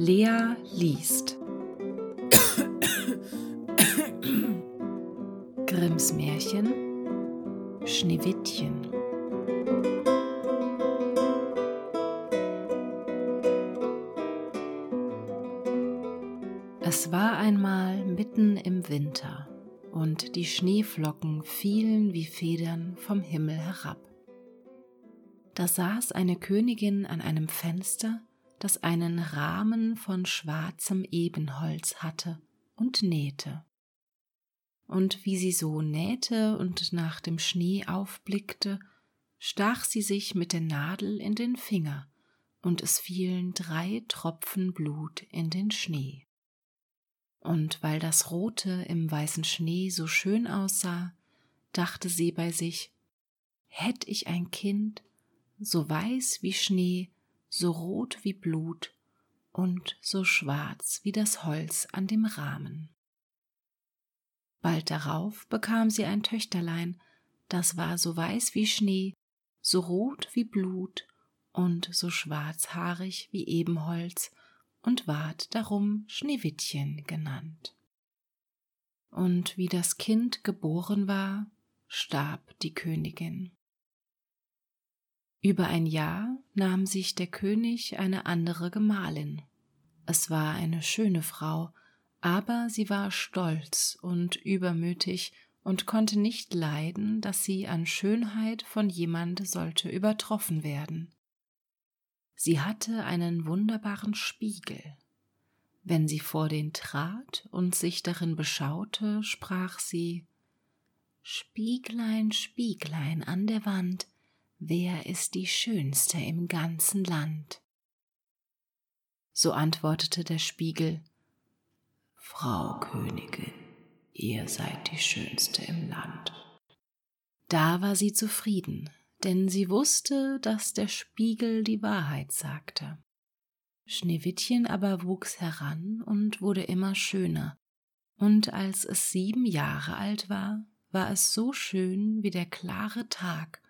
Lea liest. Grimms Märchen. Schneewittchen. Es war einmal mitten im Winter und die Schneeflocken fielen wie Federn vom Himmel herab. Da saß eine Königin an einem Fenster, das einen Rahmen von schwarzem Ebenholz hatte, und nähte. Und wie sie so nähte und nach dem Schnee aufblickte, stach sie sich mit der Nadel in den Finger, und es fielen drei Tropfen Blut in den Schnee und weil das Rote im weißen Schnee so schön aussah, dachte sie bei sich, hätt ich ein Kind, so weiß wie Schnee, so rot wie Blut und so schwarz wie das Holz an dem Rahmen. Bald darauf bekam sie ein Töchterlein, das war so weiß wie Schnee, so rot wie Blut und so schwarzhaarig wie Ebenholz und ward darum Schneewittchen genannt. Und wie das Kind geboren war, starb die Königin. Über ein Jahr nahm sich der König eine andere Gemahlin. Es war eine schöne Frau, aber sie war stolz und übermütig und konnte nicht leiden, dass sie an Schönheit von jemand sollte übertroffen werden. Sie hatte einen wunderbaren Spiegel. Wenn sie vor den trat und sich darin beschaute, sprach sie Spieglein, Spieglein an der Wand, wer ist die Schönste im ganzen Land? So antwortete der Spiegel Frau Königin, ihr seid die Schönste im Land. Da war sie zufrieden, denn sie wusste, dass der Spiegel die Wahrheit sagte. Schneewittchen aber wuchs heran und wurde immer schöner, und als es sieben Jahre alt war, war es so schön wie der klare Tag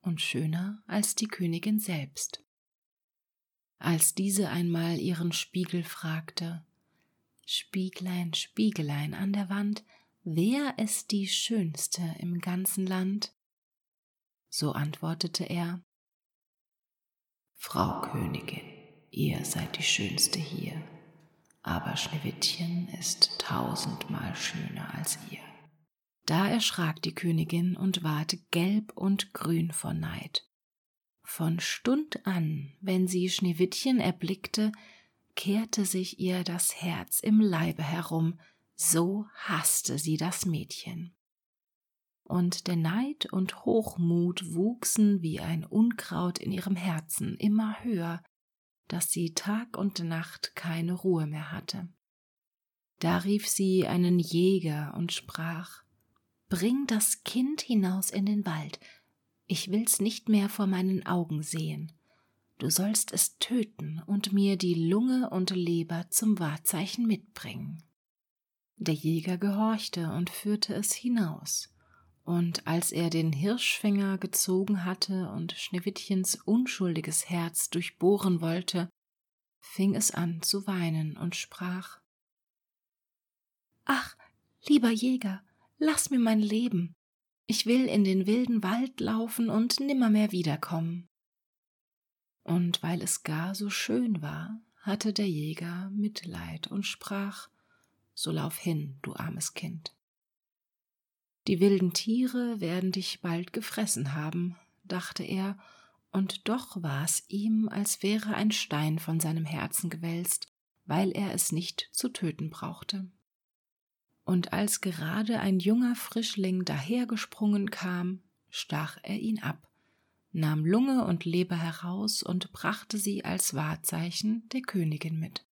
und schöner als die Königin selbst. Als diese einmal ihren Spiegel fragte, Spieglein, Spiegelein an der Wand, wer ist die Schönste im ganzen Land? So antwortete er Frau Königin, ihr seid die Schönste hier, aber Schneewittchen ist tausendmal schöner als ihr. Da erschrak die Königin und ward gelb und grün vor Neid. Von Stund an, wenn sie Schneewittchen erblickte, kehrte sich ihr das Herz im Leibe herum, so hasste sie das Mädchen und der Neid und Hochmut wuchsen wie ein Unkraut in ihrem Herzen immer höher, dass sie Tag und Nacht keine Ruhe mehr hatte. Da rief sie einen Jäger und sprach Bring das Kind hinaus in den Wald, ich will's nicht mehr vor meinen Augen sehen. Du sollst es töten und mir die Lunge und Leber zum Wahrzeichen mitbringen. Der Jäger gehorchte und führte es hinaus. Und als er den Hirschfänger gezogen hatte und Schneewittchens unschuldiges Herz durchbohren wollte, fing es an zu weinen und sprach Ach, lieber Jäger, lass mir mein Leben. Ich will in den wilden Wald laufen und nimmermehr wiederkommen. Und weil es gar so schön war, hatte der Jäger Mitleid und sprach So lauf hin, du armes Kind. Die wilden Tiere werden dich bald gefressen haben, dachte er, und doch war es ihm, als wäre ein Stein von seinem Herzen gewälzt, weil er es nicht zu töten brauchte. Und als gerade ein junger Frischling dahergesprungen kam, stach er ihn ab, nahm Lunge und Leber heraus und brachte sie als Wahrzeichen der Königin mit.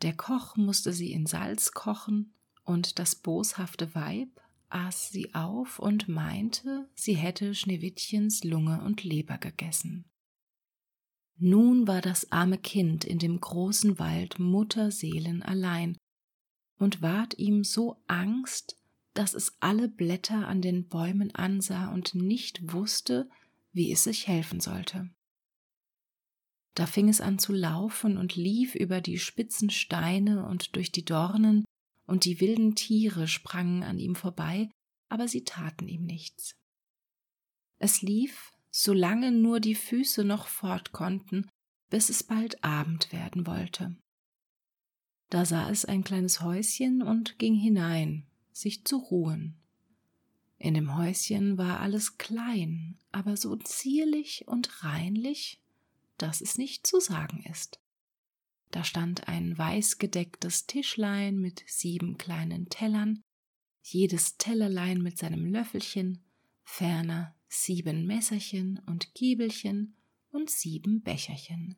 Der Koch musste sie in Salz kochen, und das boshafte Weib aß sie auf und meinte, sie hätte Schneewittchens Lunge und Leber gegessen. Nun war das arme Kind in dem großen Wald Mutterseelen allein und ward ihm so Angst, dass es alle Blätter an den Bäumen ansah und nicht wusste, wie es sich helfen sollte. Da fing es an zu laufen und lief über die spitzen Steine und durch die Dornen, und die wilden Tiere sprangen an ihm vorbei, aber sie taten ihm nichts. Es lief, solange nur die Füße noch fort konnten, bis es bald Abend werden wollte. Da sah es ein kleines Häuschen und ging hinein, sich zu ruhen. In dem Häuschen war alles klein, aber so zierlich und reinlich, dass es nicht zu sagen ist. Da stand ein weißgedecktes Tischlein mit sieben kleinen Tellern, jedes Tellerlein mit seinem Löffelchen, ferner sieben Messerchen und Giebelchen und sieben Becherchen.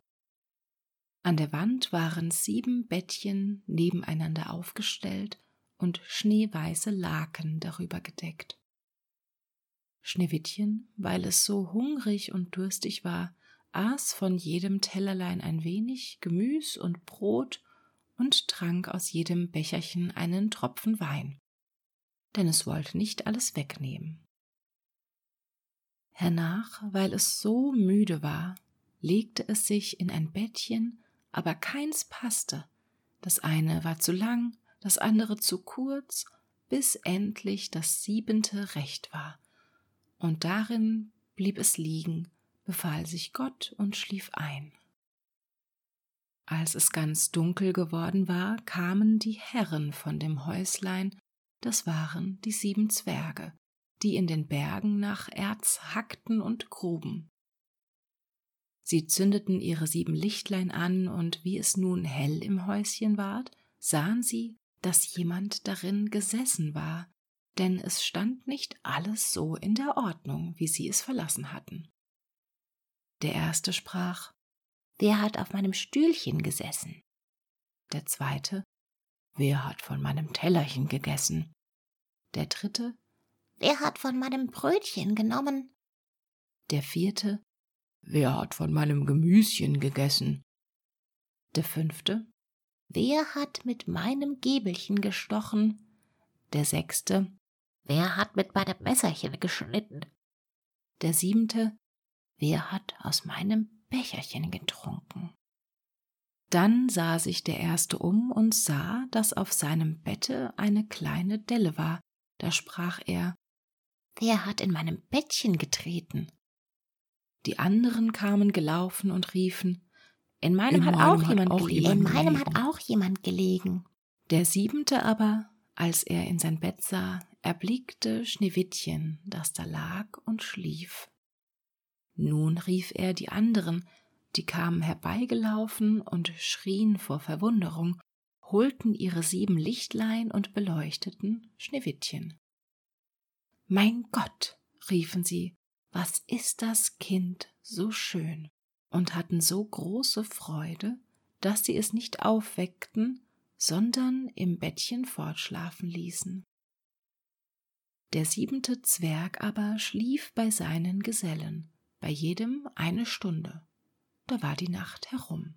An der Wand waren sieben Bettchen nebeneinander aufgestellt und schneeweiße Laken darüber gedeckt. Schneewittchen, weil es so hungrig und durstig war, aß von jedem Tellerlein ein wenig Gemüs und Brot und trank aus jedem Becherchen einen Tropfen Wein, denn es wollte nicht alles wegnehmen. Hernach, weil es so müde war, legte es sich in ein Bettchen, aber keins passte. Das eine war zu lang, das andere zu kurz, bis endlich das siebente recht war. Und darin blieb es liegen, befahl sich Gott und schlief ein. Als es ganz dunkel geworden war, kamen die Herren von dem Häuslein, das waren die sieben Zwerge, die in den Bergen nach Erz hackten und gruben. Sie zündeten ihre sieben Lichtlein an, und wie es nun hell im Häuschen ward, sahen sie, dass jemand darin gesessen war, denn es stand nicht alles so in der Ordnung, wie sie es verlassen hatten. Der erste sprach Wer hat auf meinem Stühlchen gesessen? Der zweite Wer hat von meinem Tellerchen gegessen? Der dritte Wer hat von meinem Brötchen genommen? Der vierte Wer hat von meinem Gemüschen gegessen? Der fünfte Wer hat mit meinem Gäbelchen gestochen? Der sechste Wer hat mit meinem Messerchen geschnitten? Der siebente Wer hat aus meinem Becherchen getrunken? Dann sah sich der erste um und sah, dass auf seinem Bette eine kleine Delle war. Da sprach er Wer hat in meinem Bettchen getreten? Die anderen kamen gelaufen und riefen In meinem, in hat, meinem auch hat, jemand auch gelegen. In meinem hat auch jemand gelegen. Der siebente aber, als er in sein Bett sah, erblickte Schneewittchen, das da lag und schlief. Nun rief er die anderen, die kamen herbeigelaufen und schrien vor Verwunderung, holten ihre sieben Lichtlein und beleuchteten Schneewittchen. Mein Gott, riefen sie, was ist das Kind so schön, und hatten so große Freude, dass sie es nicht aufweckten, sondern im Bettchen fortschlafen ließen. Der siebente Zwerg aber schlief bei seinen Gesellen, bei jedem eine Stunde. Da war die Nacht herum.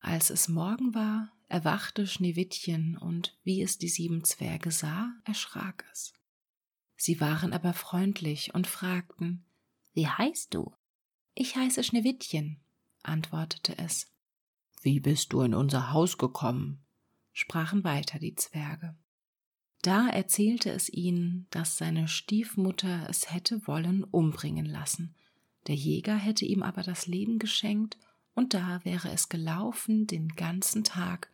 Als es Morgen war, erwachte Schneewittchen, und wie es die sieben Zwerge sah, erschrak es. Sie waren aber freundlich und fragten Wie heißt du? Ich heiße Schneewittchen, antwortete es. Wie bist du in unser Haus gekommen? sprachen weiter die Zwerge. Da erzählte es ihnen, dass seine Stiefmutter es hätte wollen umbringen lassen, der Jäger hätte ihm aber das Leben geschenkt, und da wäre es gelaufen den ganzen Tag,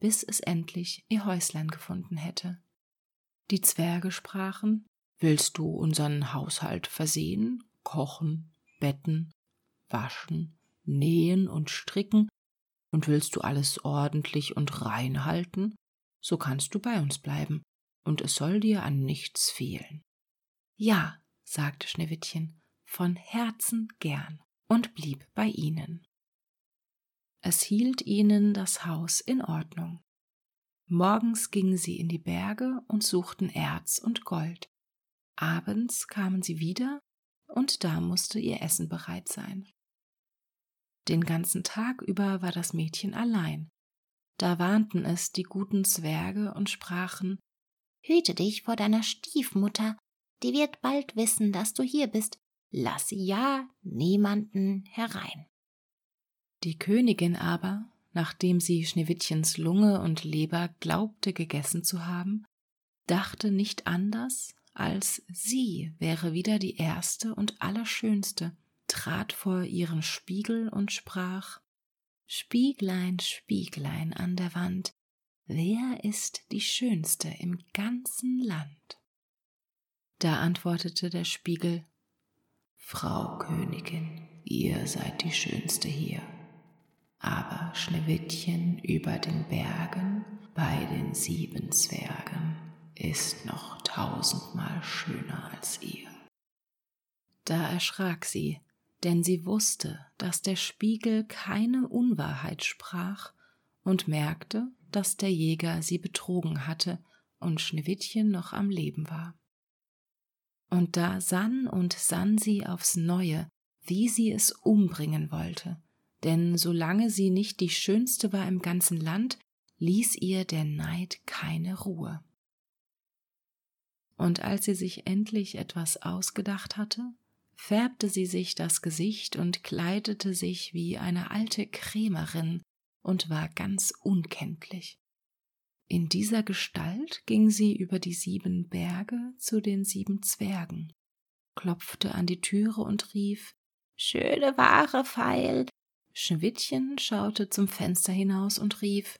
bis es endlich ihr Häuslein gefunden hätte. Die Zwerge sprachen Willst du unseren Haushalt versehen, kochen, betten, waschen, nähen und stricken, und willst du alles ordentlich und rein halten, so kannst du bei uns bleiben, und es soll dir an nichts fehlen. Ja, sagte Schneewittchen, von Herzen gern und blieb bei ihnen. Es hielt ihnen das Haus in Ordnung. Morgens gingen sie in die Berge und suchten Erz und Gold. Abends kamen sie wieder, und da musste ihr Essen bereit sein. Den ganzen Tag über war das Mädchen allein. Da warnten es die guten Zwerge und sprachen Hüte dich vor deiner Stiefmutter, die wird bald wissen, dass du hier bist lasse ja niemanden herein. Die Königin aber, nachdem sie Schneewittchens Lunge und Leber glaubte gegessen zu haben, dachte nicht anders, als sie wäre wieder die erste und allerschönste, trat vor ihren Spiegel und sprach Spieglein, Spieglein an der Wand, wer ist die schönste im ganzen Land? Da antwortete der Spiegel Frau Königin, ihr seid die schönste hier aber Schneewittchen über den Bergen bei den sieben Zwergen ist noch tausendmal schöner als ihr. Da erschrak sie, denn sie wusste, dass der Spiegel keine Unwahrheit sprach und merkte, dass der Jäger sie betrogen hatte und Schneewittchen noch am Leben war. Und da sann und sann sie aufs neue, wie sie es umbringen wollte, denn solange sie nicht die schönste war im ganzen Land, ließ ihr der Neid keine Ruhe. Und als sie sich endlich etwas ausgedacht hatte, färbte sie sich das Gesicht und kleidete sich wie eine alte Krämerin und war ganz unkenntlich. In dieser Gestalt ging sie über die sieben Berge zu den sieben Zwergen, klopfte an die Türe und rief Schöne Ware, Pfeil, Schneewittchen schaute zum Fenster hinaus und rief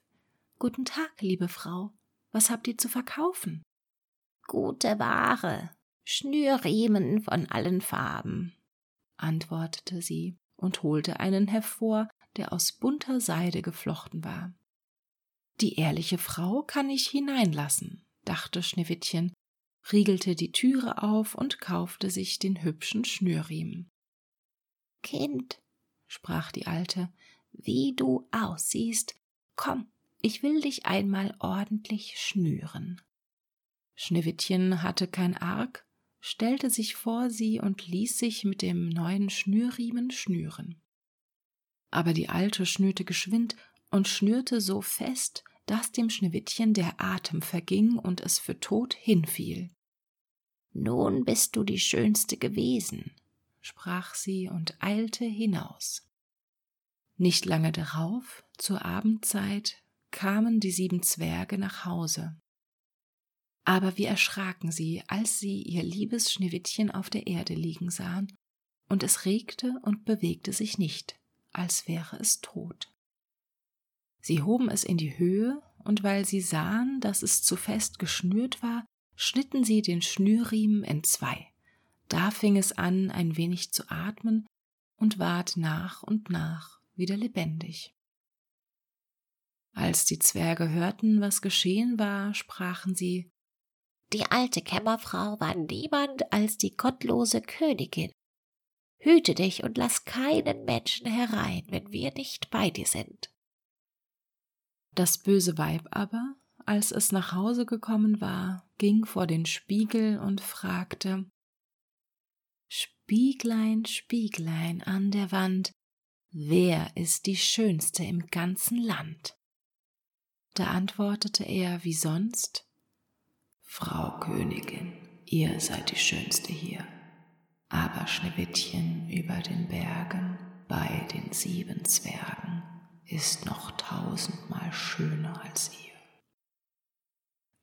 Guten Tag, liebe Frau, was habt ihr zu verkaufen? Gute Ware, Schnürriemen von allen Farben, antwortete sie und holte einen hervor, der aus bunter Seide geflochten war. Die ehrliche Frau kann ich hineinlassen, dachte Schneewittchen, riegelte die Türe auf und kaufte sich den hübschen Schnürriemen. Kind, sprach die Alte, wie du aussiehst. Komm, ich will dich einmal ordentlich schnüren. Schneewittchen hatte kein Arg, stellte sich vor sie und ließ sich mit dem neuen Schnürriemen schnüren. Aber die Alte schnürte geschwind und schnürte so fest, dass dem Schneewittchen der Atem verging und es für tot hinfiel. Nun bist du die Schönste gewesen, sprach sie und eilte hinaus. Nicht lange darauf, zur Abendzeit, kamen die sieben Zwerge nach Hause. Aber wie erschraken sie, als sie ihr liebes Schneewittchen auf der Erde liegen sahen, und es regte und bewegte sich nicht, als wäre es tot. Sie hoben es in die Höhe, und weil sie sahen, dass es zu fest geschnürt war, schnitten sie den Schnürriemen in zwei. Da fing es an, ein wenig zu atmen und ward nach und nach wieder lebendig. Als die Zwerge hörten, was geschehen war, sprachen sie Die alte Kämmerfrau war niemand als die gottlose Königin. Hüte dich und lass keinen Menschen herein, wenn wir nicht bei dir sind. Das böse Weib aber, als es nach Hause gekommen war, ging vor den Spiegel und fragte Spieglein, Spieglein an der Wand, wer ist die schönste im ganzen Land? Da antwortete er wie sonst Frau Königin, ihr seid die schönste hier, aber Schneewittchen über den Bergen bei den sieben Zwergen ist noch tausendmal schöner als ihr.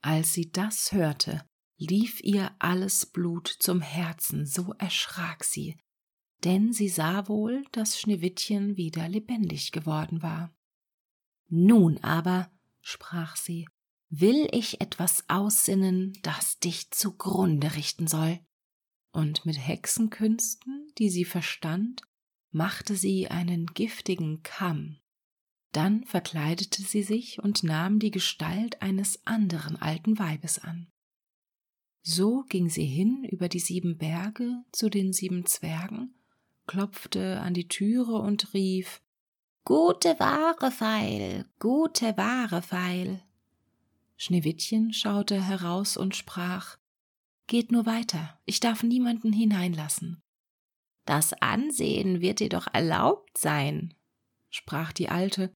Als sie das hörte, lief ihr alles Blut zum Herzen, so erschrak sie, denn sie sah wohl, dass Schneewittchen wieder lebendig geworden war. Nun aber, sprach sie, will ich etwas aussinnen, das dich zugrunde richten soll. Und mit Hexenkünsten, die sie verstand, machte sie einen giftigen Kamm. Dann verkleidete sie sich und nahm die Gestalt eines anderen alten Weibes an. So ging sie hin über die sieben Berge zu den sieben Zwergen, klopfte an die Türe und rief Gute Ware, Pfeil, gute Ware, Pfeil. Schneewittchen schaute heraus und sprach Geht nur weiter, ich darf niemanden hineinlassen. Das Ansehen wird dir doch erlaubt sein, sprach die Alte,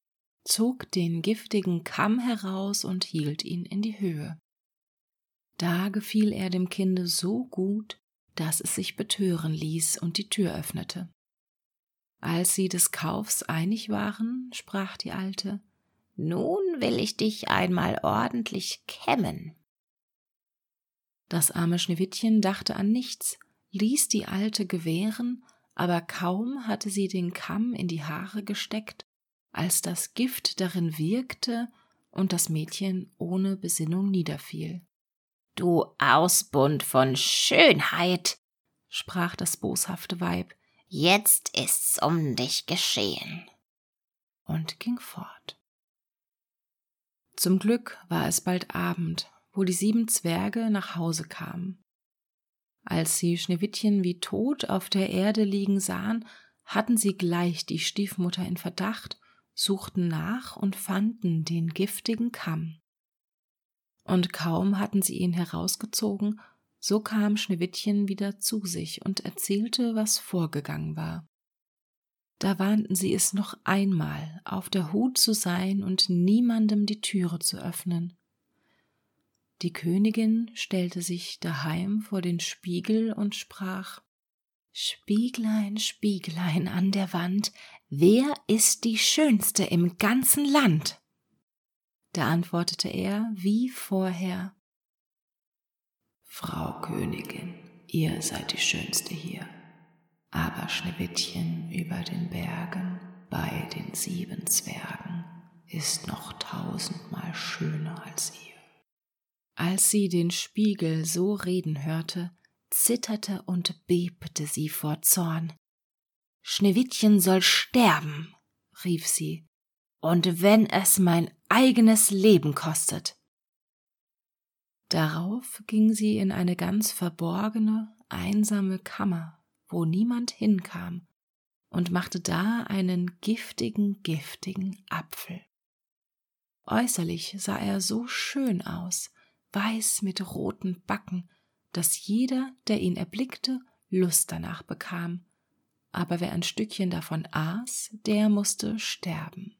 zog den giftigen Kamm heraus und hielt ihn in die Höhe. Da gefiel er dem Kinde so gut, dass es sich betören ließ und die Tür öffnete. Als sie des Kaufs einig waren, sprach die Alte, Nun will ich dich einmal ordentlich kämmen. Das arme Schneewittchen dachte an nichts, ließ die Alte gewähren, aber kaum hatte sie den Kamm in die Haare gesteckt, als das Gift darin wirkte und das Mädchen ohne Besinnung niederfiel. Du Ausbund von Schönheit, sprach das boshafte Weib, jetzt ist's um dich geschehen. Und ging fort. Zum Glück war es bald Abend, wo die sieben Zwerge nach Hause kamen. Als sie Schneewittchen wie tot auf der Erde liegen sahen, hatten sie gleich die Stiefmutter in Verdacht, suchten nach und fanden den giftigen Kamm. Und kaum hatten sie ihn herausgezogen, so kam Schneewittchen wieder zu sich und erzählte, was vorgegangen war. Da warnten sie es noch einmal, auf der Hut zu sein und niemandem die Türe zu öffnen. Die Königin stellte sich daheim vor den Spiegel und sprach Spieglein, Spieglein an der Wand, wer ist die Schönste im ganzen Land? Da antwortete er wie vorher Frau Königin, ihr seid die Schönste hier, aber Schneewittchen über den Bergen bei den sieben Zwergen ist noch tausendmal schöner als ihr. Als sie den Spiegel so reden hörte, zitterte und bebte sie vor Zorn. Schneewittchen soll sterben, rief sie, und wenn es mein eigenes Leben kostet. Darauf ging sie in eine ganz verborgene, einsame Kammer, wo niemand hinkam, und machte da einen giftigen, giftigen Apfel. Äußerlich sah er so schön aus, weiß mit roten Backen, dass jeder, der ihn erblickte, Lust danach bekam, aber wer ein Stückchen davon aß, der musste sterben.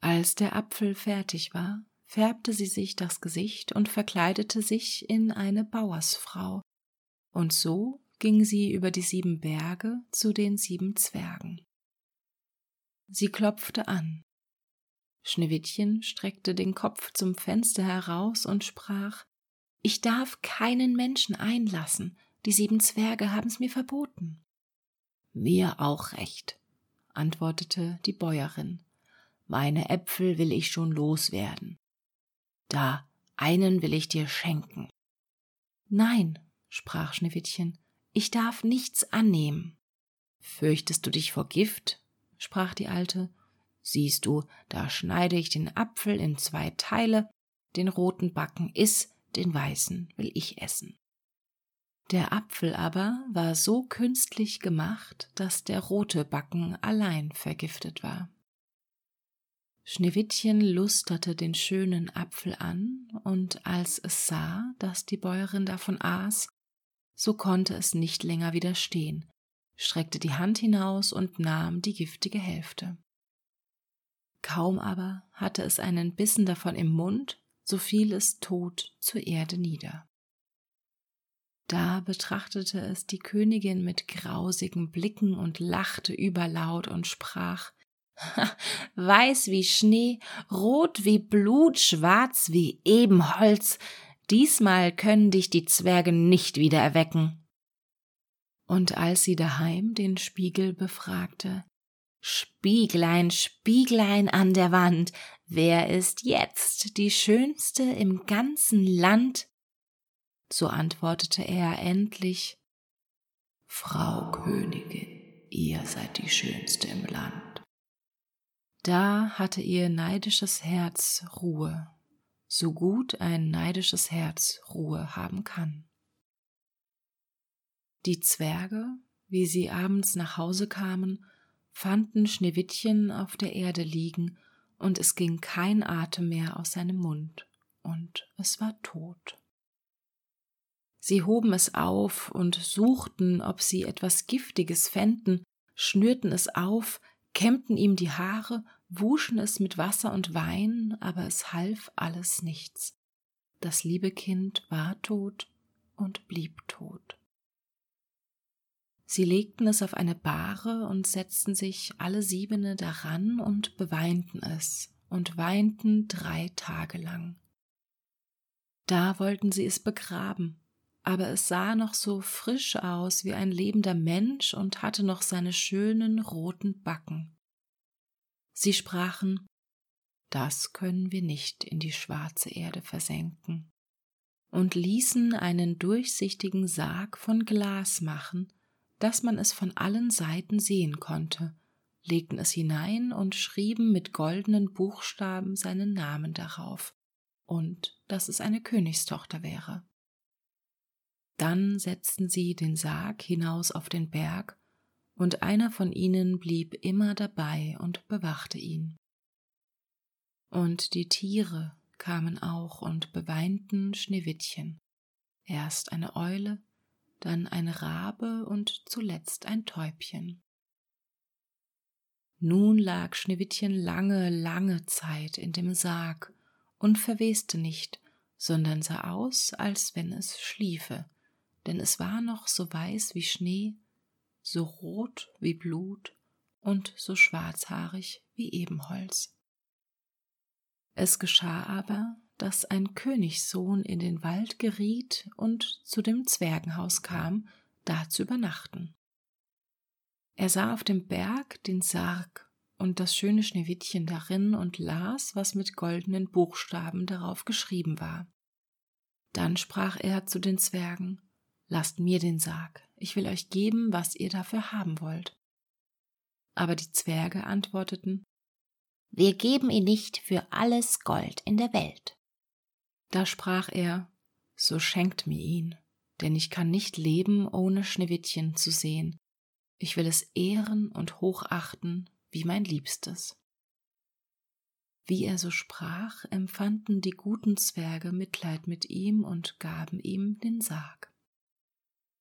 Als der Apfel fertig war, färbte sie sich das Gesicht und verkleidete sich in eine Bauersfrau, und so ging sie über die sieben Berge zu den sieben Zwergen. Sie klopfte an, Schneewittchen streckte den Kopf zum Fenster heraus und sprach Ich darf keinen Menschen einlassen, die sieben Zwerge haben's mir verboten. Mir auch recht, antwortete die Bäuerin. Meine Äpfel will ich schon loswerden. Da, einen will ich dir schenken. Nein, sprach Schneewittchen, ich darf nichts annehmen. Fürchtest du dich vor Gift? sprach die Alte Siehst du, da schneide ich den Apfel in zwei Teile, den roten Backen iss, den weißen will ich essen. Der Apfel aber war so künstlich gemacht, dass der rote Backen allein vergiftet war. Schneewittchen lusterte den schönen Apfel an, und als es sah, dass die Bäuerin davon aß, so konnte es nicht länger widerstehen, streckte die Hand hinaus und nahm die giftige Hälfte. Kaum aber hatte es einen Bissen davon im Mund, so fiel es tot zur Erde nieder. Da betrachtete es die Königin mit grausigen Blicken und lachte überlaut und sprach Weiß wie Schnee, rot wie Blut, schwarz wie Ebenholz, diesmal können dich die Zwerge nicht wieder erwecken. Und als sie daheim den Spiegel befragte, Spieglein, Spieglein an der Wand, wer ist jetzt die Schönste im ganzen Land? So antwortete er endlich Frau Königin, ihr seid die Schönste im Land. Da hatte ihr neidisches Herz Ruhe, so gut ein neidisches Herz Ruhe haben kann. Die Zwerge, wie sie abends nach Hause kamen, fanden Schneewittchen auf der Erde liegen, und es ging kein Atem mehr aus seinem Mund, und es war tot. Sie hoben es auf und suchten, ob sie etwas Giftiges fänden, schnürten es auf, kämmten ihm die Haare, wuschen es mit Wasser und Wein, aber es half alles nichts. Das liebe Kind war tot und blieb tot. Sie legten es auf eine Bahre und setzten sich alle siebene daran und beweinten es und weinten drei Tage lang. Da wollten sie es begraben, aber es sah noch so frisch aus wie ein lebender Mensch und hatte noch seine schönen roten Backen. Sie sprachen, das können wir nicht in die schwarze Erde versenken, und ließen einen durchsichtigen Sarg von Glas machen, dass man es von allen Seiten sehen konnte, legten es hinein und schrieben mit goldenen Buchstaben seinen Namen darauf und dass es eine Königstochter wäre. Dann setzten sie den Sarg hinaus auf den Berg, und einer von ihnen blieb immer dabei und bewachte ihn. Und die Tiere kamen auch und beweinten Schneewittchen, erst eine Eule, dann ein Rabe und zuletzt ein Täubchen. Nun lag Schneewittchen lange, lange Zeit in dem Sarg und verweste nicht, sondern sah aus, als wenn es schliefe, denn es war noch so weiß wie Schnee, so rot wie Blut und so schwarzhaarig wie Ebenholz. Es geschah aber, dass ein Königssohn in den Wald geriet und zu dem Zwergenhaus kam, da zu übernachten. Er sah auf dem Berg den Sarg und das schöne Schneewittchen darin und las, was mit goldenen Buchstaben darauf geschrieben war. Dann sprach er zu den Zwergen Lasst mir den Sarg, ich will euch geben, was ihr dafür haben wollt. Aber die Zwerge antworteten Wir geben ihn nicht für alles Gold in der Welt. Da sprach er So schenkt mir ihn, denn ich kann nicht leben, ohne Schneewittchen zu sehen, ich will es ehren und hochachten wie mein Liebstes. Wie er so sprach, empfanden die guten Zwerge Mitleid mit ihm und gaben ihm den Sarg.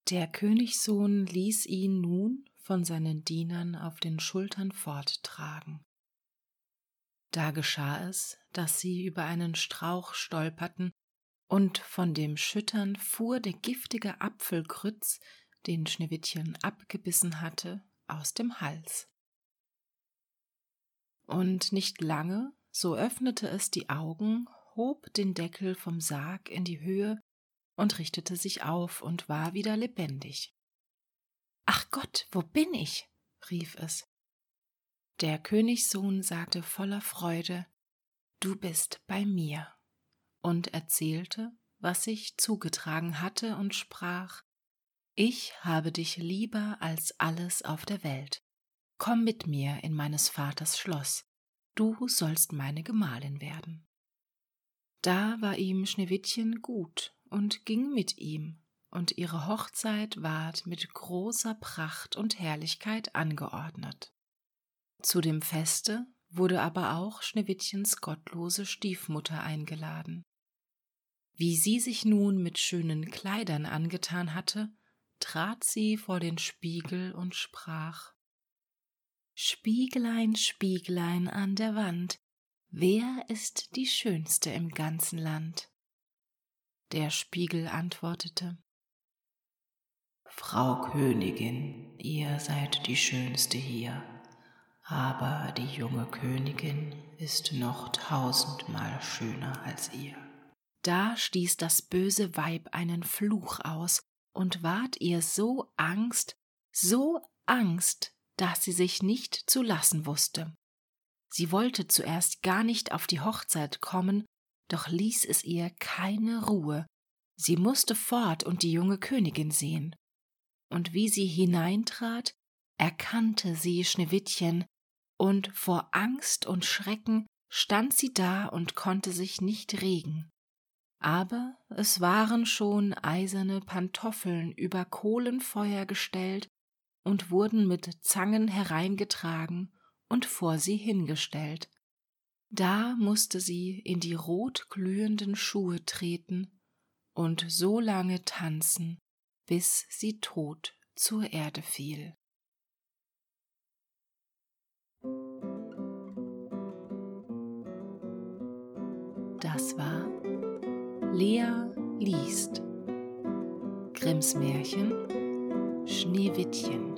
Der Königssohn ließ ihn nun von seinen Dienern auf den Schultern forttragen. Da geschah es, dass sie über einen Strauch stolperten, und von dem Schüttern fuhr der giftige Apfelgrütz den Schneewittchen abgebissen hatte, aus dem Hals. Und nicht lange, so öffnete es die Augen, hob den Deckel vom Sarg in die Höhe und richtete sich auf und war wieder lebendig. Ach Gott, wo bin ich? rief es. Der Königssohn sagte voller Freude, Du bist bei mir, und erzählte, was sich zugetragen hatte, und sprach, ich habe dich lieber als alles auf der Welt. Komm mit mir in meines Vaters Schloss, du sollst meine Gemahlin werden. Da war ihm Schneewittchen gut und ging mit ihm, und ihre Hochzeit ward mit großer Pracht und Herrlichkeit angeordnet. Zu dem Feste wurde aber auch Schneewittchens gottlose Stiefmutter eingeladen. Wie sie sich nun mit schönen Kleidern angetan hatte, trat sie vor den Spiegel und sprach Spieglein, Spieglein an der Wand, wer ist die schönste im ganzen Land? Der Spiegel antwortete Frau Königin, ihr seid die schönste hier, aber die junge Königin ist noch tausendmal schöner als ihr. Da stieß das böse Weib einen Fluch aus und ward ihr so Angst, so Angst, dass sie sich nicht zu lassen wusste. Sie wollte zuerst gar nicht auf die Hochzeit kommen, doch ließ es ihr keine Ruhe. Sie musste fort und die junge Königin sehen. Und wie sie hineintrat, erkannte sie Schneewittchen, und vor Angst und Schrecken stand sie da und konnte sich nicht regen aber es waren schon eiserne Pantoffeln über Kohlenfeuer gestellt und wurden mit Zangen hereingetragen und vor sie hingestellt. Da musste sie in die rotglühenden Schuhe treten und so lange tanzen, bis sie tot zur Erde fiel. Das war Lea liest. Grimms Märchen Schneewittchen